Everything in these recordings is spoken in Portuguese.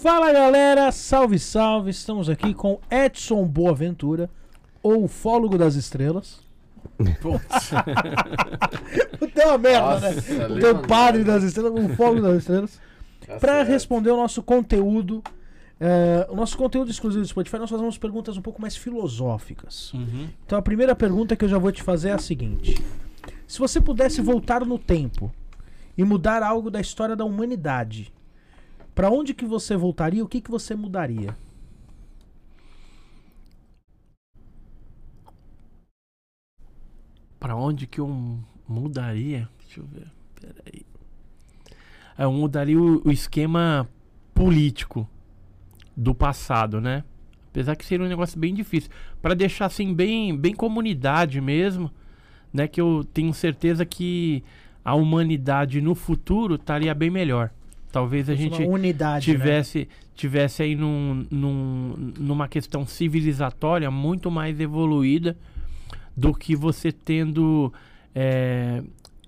Fala galera, salve salve! Estamos aqui com Edson Boaventura, ou Fólogo das Estrelas. Putz. Tem uma merda, Nossa, né? O teu padre das estrelas, o Fólogo das Estrelas. Tá Para responder o nosso conteúdo, é, o nosso conteúdo exclusivo do Spotify, nós fazemos perguntas um pouco mais filosóficas. Uhum. Então a primeira pergunta que eu já vou te fazer é a seguinte: Se você pudesse voltar no tempo e mudar algo da história da humanidade, para onde que você voltaria? O que que você mudaria? Pra onde que eu mudaria? Deixa eu ver. Peraí. É, Eu mudaria o, o esquema político do passado, né? Apesar que seria um negócio bem difícil. Pra deixar assim bem, bem comunidade mesmo, né? Que eu tenho certeza que a humanidade no futuro estaria bem melhor. Talvez a gente unidade, né? tivesse tivesse aí num, num- numa questão civilizatória muito mais evoluída do que você tendo é,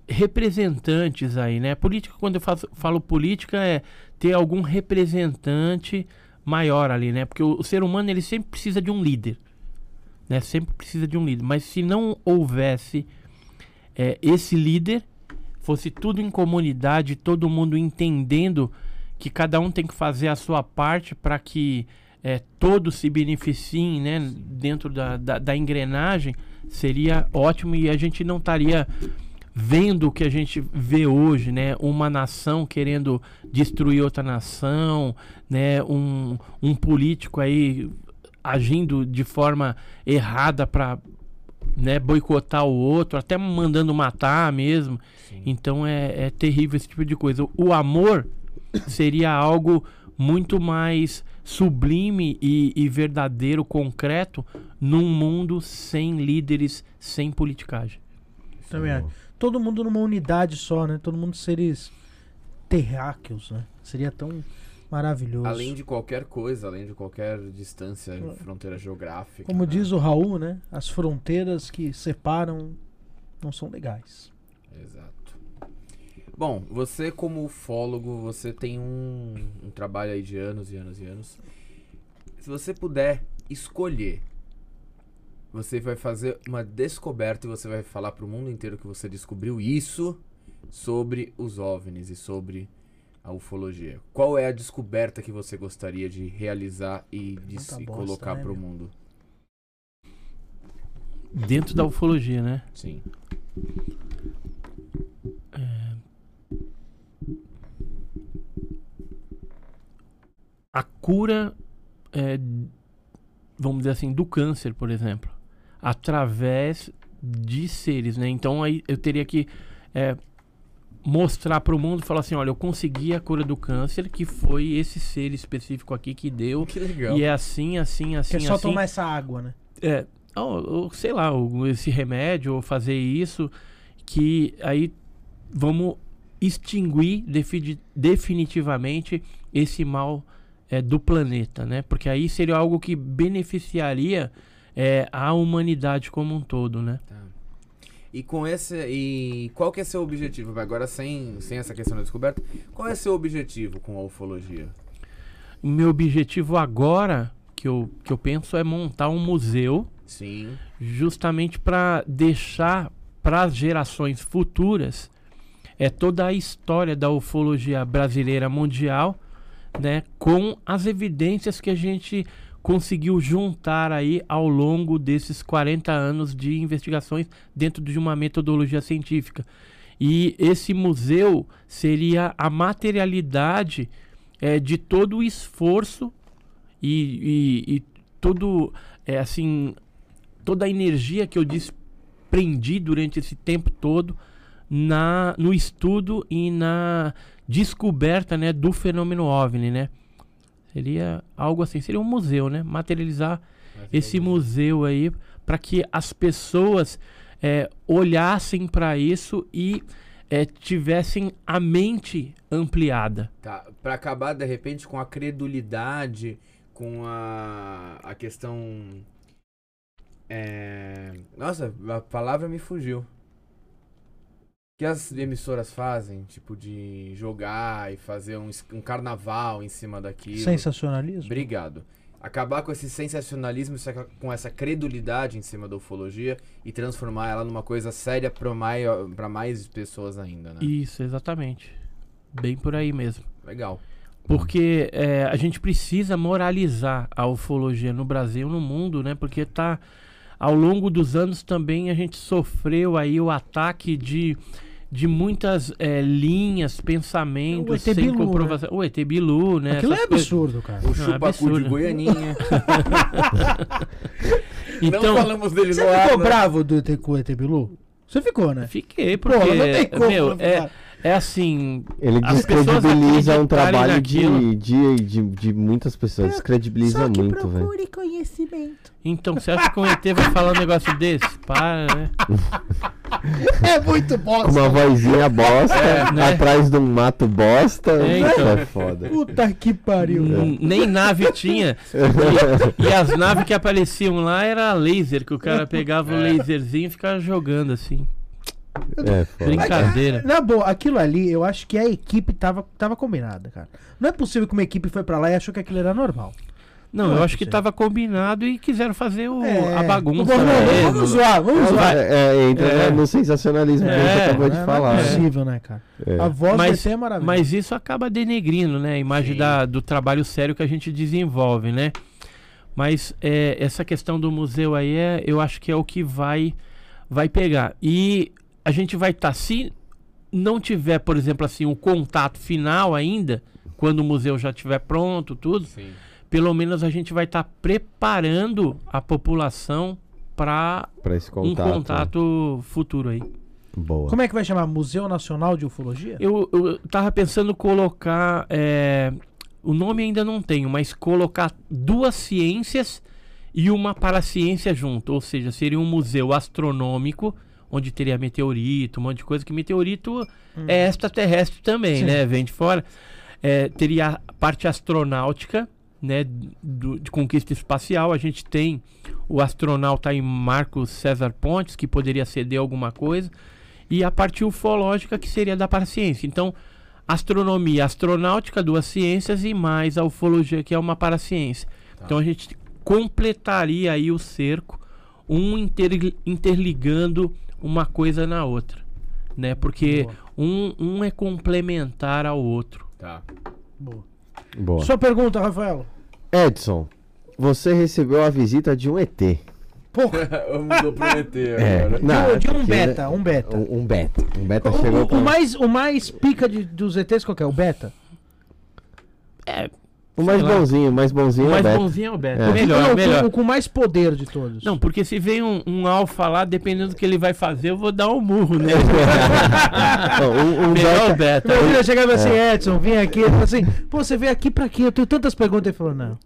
representantes aí, né? Política, quando eu faço- falo política, é ter algum representante maior ali, né? Porque o, o ser humano, ele sempre precisa de um líder, né? Sempre precisa de um líder. Mas se não houvesse é, esse líder, fosse tudo em comunidade, todo mundo entendendo que cada um tem que fazer a sua parte para que é, todos se beneficiem né, dentro da, da, da engrenagem, seria ótimo e a gente não estaria vendo o que a gente vê hoje, né? Uma nação querendo destruir outra nação, né? Um, um político aí agindo de forma errada para né, boicotar o outro, até mandando matar mesmo. Então é, é terrível esse tipo de coisa. O amor seria algo muito mais sublime e, e verdadeiro, concreto, num mundo sem líderes, sem politicagem. Também acho. Todo mundo numa unidade só, né? Todo mundo seres terráqueos, né? Seria tão maravilhoso. Além de qualquer coisa, além de qualquer distância, fronteira geográfica. Como né? diz o Raul, né? As fronteiras que separam não são legais. Exato. Bom, você como ufólogo, você tem um, um trabalho aí de anos e anos e anos. Se você puder escolher, você vai fazer uma descoberta e você vai falar pro mundo inteiro que você descobriu isso sobre os OVNIs e sobre a ufologia. Qual é a descoberta que você gostaria de realizar e, de se bosta, colocar né, pro meu? mundo? Dentro da ufologia, né? Sim. a cura, é, vamos dizer assim, do câncer, por exemplo, através de seres, né? Então aí eu teria que é, mostrar para o mundo, falar assim, olha, eu consegui a cura do câncer, que foi esse ser específico aqui que deu, Que legal. e é assim, assim, assim, Que é só assim. tomar essa água, né? É, ou, ou, sei lá, ou esse remédio, ou fazer isso, que aí vamos extinguir defi- definitivamente esse mal é, do planeta, né? Porque aí seria algo que beneficiaria é, a humanidade como um todo, né? Tá. E com esse. E qual que é seu objetivo? Agora sem, sem essa questão da descoberta, qual é seu objetivo com a ufologia? O meu objetivo agora, que eu, que eu penso, é montar um museu Sim. justamente para deixar para as gerações futuras é toda a história da ufologia brasileira mundial, né, com as evidências que a gente conseguiu juntar aí ao longo desses 40 anos de investigações dentro de uma metodologia científica. E esse museu seria a materialidade é, de todo o esforço e, e, e todo, é, assim, toda a energia que eu desprendi durante esse tempo todo na, no estudo e na descoberta né, do fenômeno OVNI, né? Seria algo assim, seria um museu, né? Materializar esse museu aí para que as pessoas é, olhassem para isso e é, tivessem a mente ampliada. Tá. Pra acabar de repente com a credulidade, com a, a questão. É... Nossa, a palavra me fugiu. Que as emissoras fazem, tipo de jogar e fazer um, um carnaval em cima daquilo. Sensacionalismo? Obrigado. Acabar com esse sensacionalismo, com essa credulidade em cima da ufologia e transformar ela numa coisa séria para mais, pra mais pessoas ainda, né? Isso, exatamente. Bem por aí mesmo. Legal. Porque é, a gente precisa moralizar a ufologia no Brasil e no mundo, né? Porque tá ao longo dos anos também a gente sofreu aí o ataque de, de muitas é, linhas, pensamentos sem Bilu, né? comprovação. O ET Bilu, né? Aquilo é essas coisas. absurdo, cara. O é chupacu de absurdo. Goianinha. Então, Não falamos dele Você no ar, ficou né? bravo do ET com o ET Bilu? Você ficou, né? fiquei, Pô, porque, não tem como. meu, não é, ficar. É assim, Ele descredibiliza um trabalho de, de, de, de muitas pessoas. Descredibiliza muito, velho. conhecimento. então você acha que um ET vai falar um negócio desse? Para, né? É muito bosta. Com uma vozinha bosta, É, né? atrás de um mato bosta. É, Isso então. é foda. Puta que pariu. N- Nem nave tinha. E, e as naves que apareciam lá era laser, que o cara pegava o laserzinho e ficava jogando assim. É foda. Brincadeira. Na boa, aquilo ali, eu acho que a equipe tava, tava combinada, cara. Não é possível que uma equipe foi pra lá e achou que aquilo era normal. Não, Não eu é acho que possível. tava combinado e quiseram fazer o, É, a bagunça. Vamos, mesmo. vamos zoar, vamos zoar. É, é, entra É. no sensacionalismo que a gente É, acabou de Não é falar. né? possível, né, cara? É. A voz Mas- é maravilhosa. Mas isso acaba denegrindo, né? A imagem da, do trabalho sério que a gente desenvolve, né? Mas é, essa questão do museu aí, é, eu acho que é o que vai, vai pegar. E a gente vai estar, se não tiver, por exemplo, assim, um contato final ainda, quando o museu já estiver pronto, tudo, Sim. pelo menos a gente vai estar preparando a população para um contato. contato futuro aí. Boa. Como é que vai chamar? Museu Nacional de Ufologia? Eu, eu tava pensando colocar. é, o nome ainda não tenho, mas colocar duas ciências e uma paraciência junto. Ou seja, seria um museu astronômico, onde teria meteorito, um monte de coisa, que meteorito é extraterrestre também, Sim. né? Vem de fora. É, teria a parte astronáutica, né? do- de conquista espacial. A gente tem o astronauta em Marcos César Pontes, que poderia ceder alguma coisa. E a parte ufológica, que seria da paraciência. Então, astronomia, astronáutica, duas ciências, e mais a ufologia, que é uma paraciência. Tá. Então, a gente completaria aí o cerco, um inter- interligando uma coisa na outra. Né? Porque um, um é complementar ao outro. Tá. Boa. Boa. Sua pergunta, Rafael. Edson, você recebeu a visita de um ET. Porra, Mudou pro ET É, agora. não, de, um- de um porque- beta, um beta. Um, um beta. Um beta O, chegou o- pra... o mais, o mais pica de, dos ETs qual que é? O beta? É, O mais lá. bonzinho, o mais bonzinho o é o mais beta. bonzinho é o beta. É. Melhor, o- melhor. O, com mais poder de todos. Não, porque se vem um, um alfa lá, dependendo do que ele vai fazer, eu vou dar um murro nele. Não, um, um Melhor o beta... beta. Meu filho chegava assim, É. Edson, vem aqui. Ele falou assim, pô, você veio aqui pra quê? Eu tenho tantas perguntas. Ele falou, não.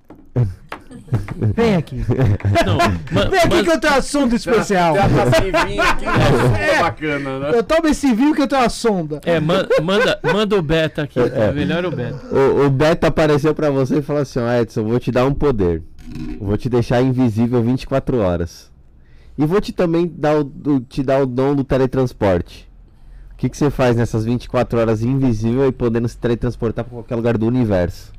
Vem aqui. Não, ma- Vem aqui mas- que eu tenho um assunto especial. Tem a passivinha aqui, É. é bacana, né? Eu tomo esse vinho que eu tenho uma sonda. É, man- manda, manda o beta aqui. É. Melhor o beta. O, o beta apareceu pra você e falou assim, ó Edson, vou te dar um poder. Vou te deixar invisível 24 horas. E vou te também dar o, do- te dar o dom do teletransporte. O que, que você faz nessas 24 horas invisível e podendo se teletransportar pra qualquer lugar do universo?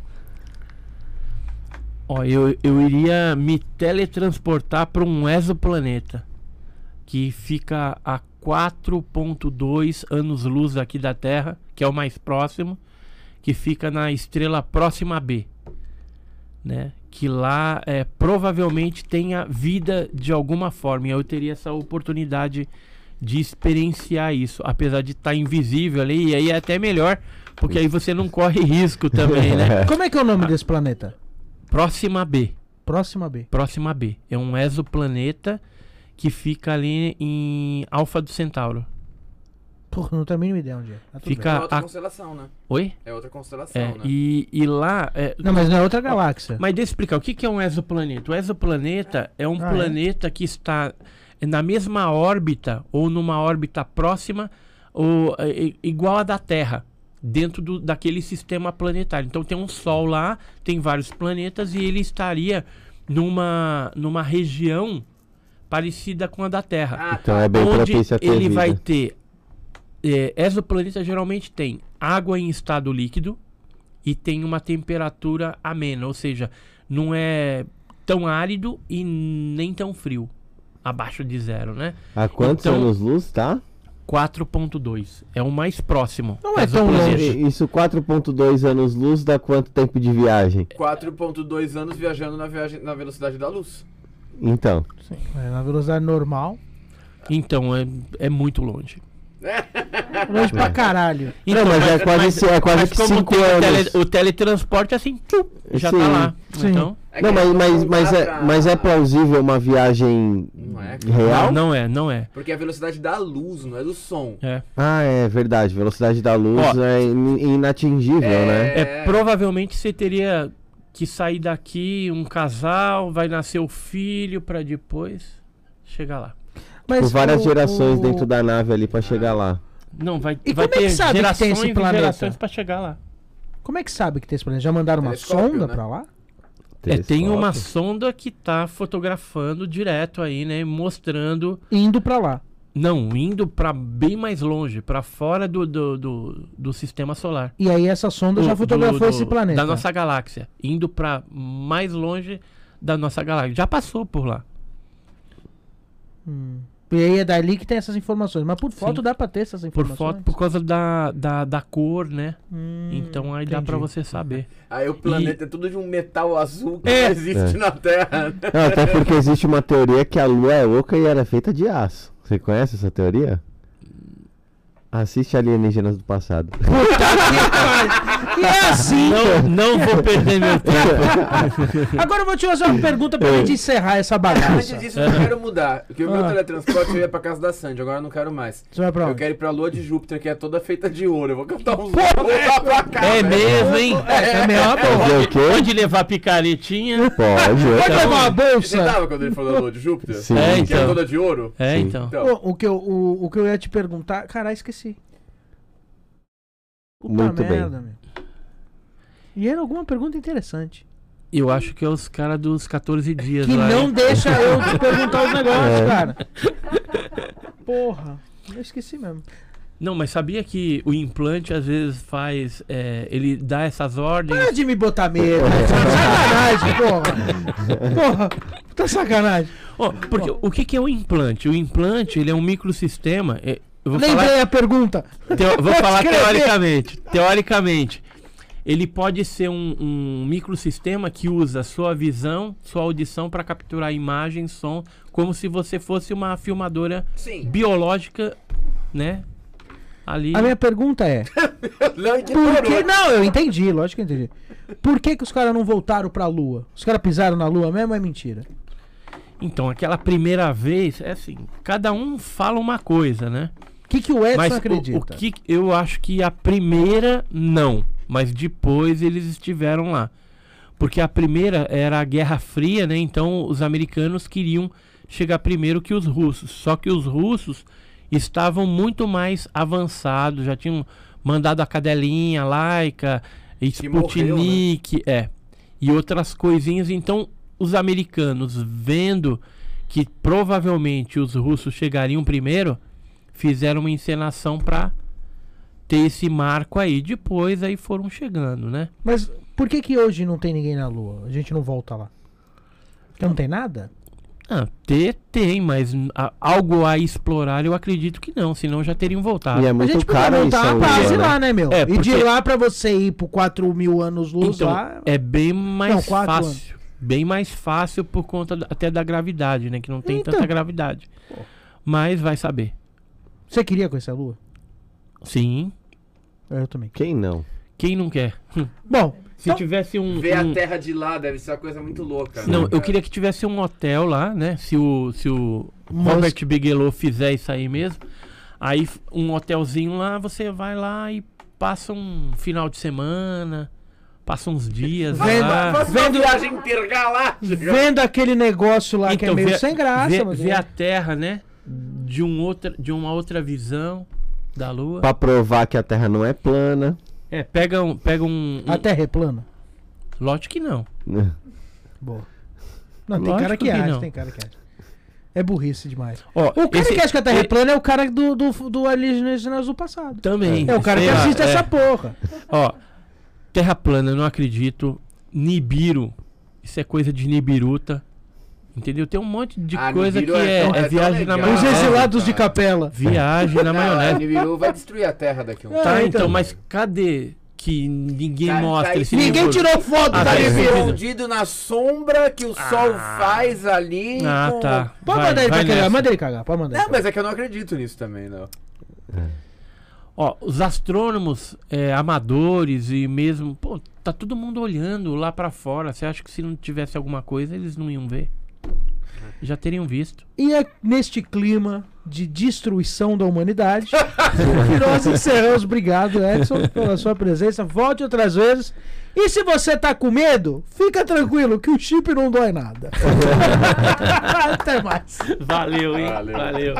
Ó, eu, eu iria me teletransportar para um exoplaneta que fica a 4.2 anos-luz aqui da Terra, que é o mais próximo, que fica na estrela próxima B, né? Que lá é, provavelmente tenha vida de alguma forma. E eu teria essa oportunidade de experienciar isso, apesar de estar invisível ali. E aí é até melhor, porque aí você não corre risco também, né? Como é que é o nome desse planeta? Próxima B. Próxima B. Próxima B. É um exoplaneta que fica ali em Alfa do Centauro. Porra, não tenho a mínima ideia onde é. Tá Fica- bem. É outra a- constelação, né? Oi? É outra constelação, É, né? e, e lá. é- Não, mas não é outra galáxia. mas deixa eu explicar, o que, que é um exoplaneta? O exoplaneta é um Ah, é? planeta que está na mesma órbita ou numa órbita próxima ou é, é, igual a da Terra, dentro do, daquele sistema planetário. Então tem um Sol lá, tem vários planetas e ele estaria numa, numa região parecida com a da Terra. Ah, Então é bem onde propício a ter ele vida. vai ter é, exoplaneta geralmente tem água em estado líquido e tem uma temperatura amena, ou seja, não é tão árido e nem tão frio, abaixo de zero, né? A quantos Então- anos-luz, tá? 4.2 é o mais próximo. Não é tão longe. Isso, 4.2 anos-luz dá quanto tempo de viagem? 4.2 anos viajando na, viagem, na velocidade da luz. Então, Sim, é, na velocidade normal. Então é, é muito longe. Longe pra caralho. Então, mas é quase- é quase mas que cinco tem o, anos. tele- o teletransporte assim, tchup, já Sim. tá lá. Sim. Então, É não, mas, mas, não mas, é, mas é plausível uma viagem Não é, real? não, não é, não é. Porque é a velocidade da luz, não é do som. É. Ah, é verdade. Velocidade da luz Ó, é in- inatingível, né? É, provavelmente você teria que sair daqui, um casal, vai nascer o filho pra depois chegar lá. Mas Por várias o- gerações o- dentro da nave ali pra chegar lá. Não, vai, E vai como é que ter sabe que tem gerações esse planeta? gerações pra chegar lá. Como é que sabe que tem esse planeta? Já mandaram uma sonda né? pra lá? É, tem uma Telescópio. sonda que tá fotografando direto aí, né, mostrando Indo pra lá. Não, indo pra bem mais longe, pra fora do, do, do, do sistema solar. E aí essa sonda já fotografou do- esse planeta. Da nossa galáxia. Indo pra mais longe da nossa galáxia. Já passou por lá. Hum. E aí é dali que tem essas informações. Mas por foto Sim. dá pra ter essas Por informações? foto, por causa da, da, da cor, né? Hum, então aí dá entendi. pra você saber. Aí o planeta é tudo de um metal azul que É. não existe É. na Terra. Não, até porque existe uma teoria que a Lua é oca e era feita de aço. Você conhece essa teoria? Assiste Alienígenas do Passado. E é assim. Não, não vou perder meu tempo. Agora eu vou te fazer uma pergunta pra É. gente encerrar essa Antes bagaça. disso, eu não quero mudar. Porque o meu Ah. teletransporte eu ia pra casa da Sandy, agora eu não quero mais. Você vai pra Eu onde? quero ir pra lua de Júpiter, que é toda feita de ouro. Eu vou cantar uns voltar pra cá. É mesmo, hein? É boa. Fazer o quê? Pode levar picaretinha. Pode. Pode Então- levar uma Você bolsa? tava quando ele falou da lua de Júpiter? Sim. É, Que é então. toda de ouro? É, Sim. então. Então, Pô, o, que eu, o, o que eu ia te perguntar. Caralho, esqueci. Puta Muito bem. merda, meu. E era alguma pergunta interessante. Eu acho que é os caras dos 14 dias Que lá. não hein? deixa eu te perguntar os negócios, É. cara. Porra. Eu esqueci mesmo. Não, mas sabia que o implante às vezes faz. é, ele dá essas ordens. Para de me botar medo. né? sacanagem, porra. Porra, tá sacanagem. Ó, porque o que, que é o implante? O implante ele é um microsistema. é, eu vou Lembrei falar, a pergunta. teo- vou falar teoricamente. Teoricamente, ele pode ser um, um microsistema que usa sua visão, sua audição para capturar imagem, som, como se você fosse uma filmadora sim. biológica, né? Ali. A minha pergunta é: Não por que. Não, eu entendi, lógico que eu entendi. Por que, que os caras não voltaram pra lua? Os caras pisaram na lua mesmo ou é mentira? Então, aquela primeira vez, é assim, cada um fala uma coisa, né? O que, que o Edson Mas o- acredita? O, que eu acho que a primeira não, mas depois eles estiveram lá. Porque a primeira era a Guerra Fria, né? Então os americanos queriam chegar primeiro que os russos. Só que os russos estavam muito mais avançados, já tinham mandado a cadelinha, Laika, Sputnik, é, e outras coisinhas. Então os americanos vendo que provavelmente os russos chegariam primeiro, fizeram uma encenação pra ter esse marco aí. Depois aí foram chegando, né? Mas por que, que hoje não tem ninguém na lua? A gente não volta lá? Porque não tem nada? Ah, ter tem, mas a- algo a explorar eu acredito que não, senão já teriam voltado. E é a muito gente podia caro montar isso. uma base né? lá, né, meu? É, E de porque- lá pra você ir pro 4 mil anos luz Então, lá. é bem mais Não, fácil. Bem mais fácil por conta da- até da gravidade, né? Que não tem Então. tanta gravidade. Mas vai saber. Você queria conhecer a lua? Sim. Eu também. Quem não? Quem não quer? Bom, Se Então- tivesse um. Ver um- a Terra de lá deve ser uma coisa muito louca. né, Não, eu cara? queria que tivesse um hotel lá, né? Se o, se o Musk- Robert Bigelow fizer isso aí mesmo. Aí um hotelzinho lá, você vai lá e passa um final de semana, passa uns dias Vendo- lá. Uma viagem intergaláctica. vendo aquele negócio lá que é meio vê- sem graça. vê, mas vê é. a Terra, né? De, um outra, de uma outra visão da Lua. Pra provar que a Terra não é plana. É, pega um. Pega um, um A Terra é plana? Lógico que não. Boa. Não, tem Lógico cara que, que acha, não. tem cara que acha. É burrice demais. Ó, O cara esse- que acha que a Terra é plana é o cara do, do, do Alienígenas do passado. Também. É o cara que assiste é. essa porra. Ó, Terra plana, eu não acredito. Nibiru, isso é coisa de Nibiruta. Entendeu? Tem um monte de Ah, coisa que Nibiru é é, tão- é é viagem na legal. Os É, exilados cara. de capela. Viagem na maionese. Nibiru vai destruir a Terra daqui a um É, Tá, então. então, mas cadê que ninguém Tá- mostra tá esse Ninguém Nibiru? tirou foto Ah, da tá escondido. na sombra que o sol faz ali. Ah, com- tá. Pode Vai, mandar ele cagar, nessa. manda ele cagar, pode mandar. Não, ele mas é que eu não acredito nisso também, não. Ó, os astrônomos é, amadores e mesmo. Pô, tá todo mundo olhando lá pra fora. Você acha que se não tivesse alguma coisa, eles não iam ver? Já teriam visto. E é neste clima de destruição da humanidade que nós encerramos. Obrigado, Edson, pela sua presença. Volte outras vezes. E se você tá com medo, fica tranquilo que o chip não dói nada. Até mais. Valeu, hein? Valeu. Valeu.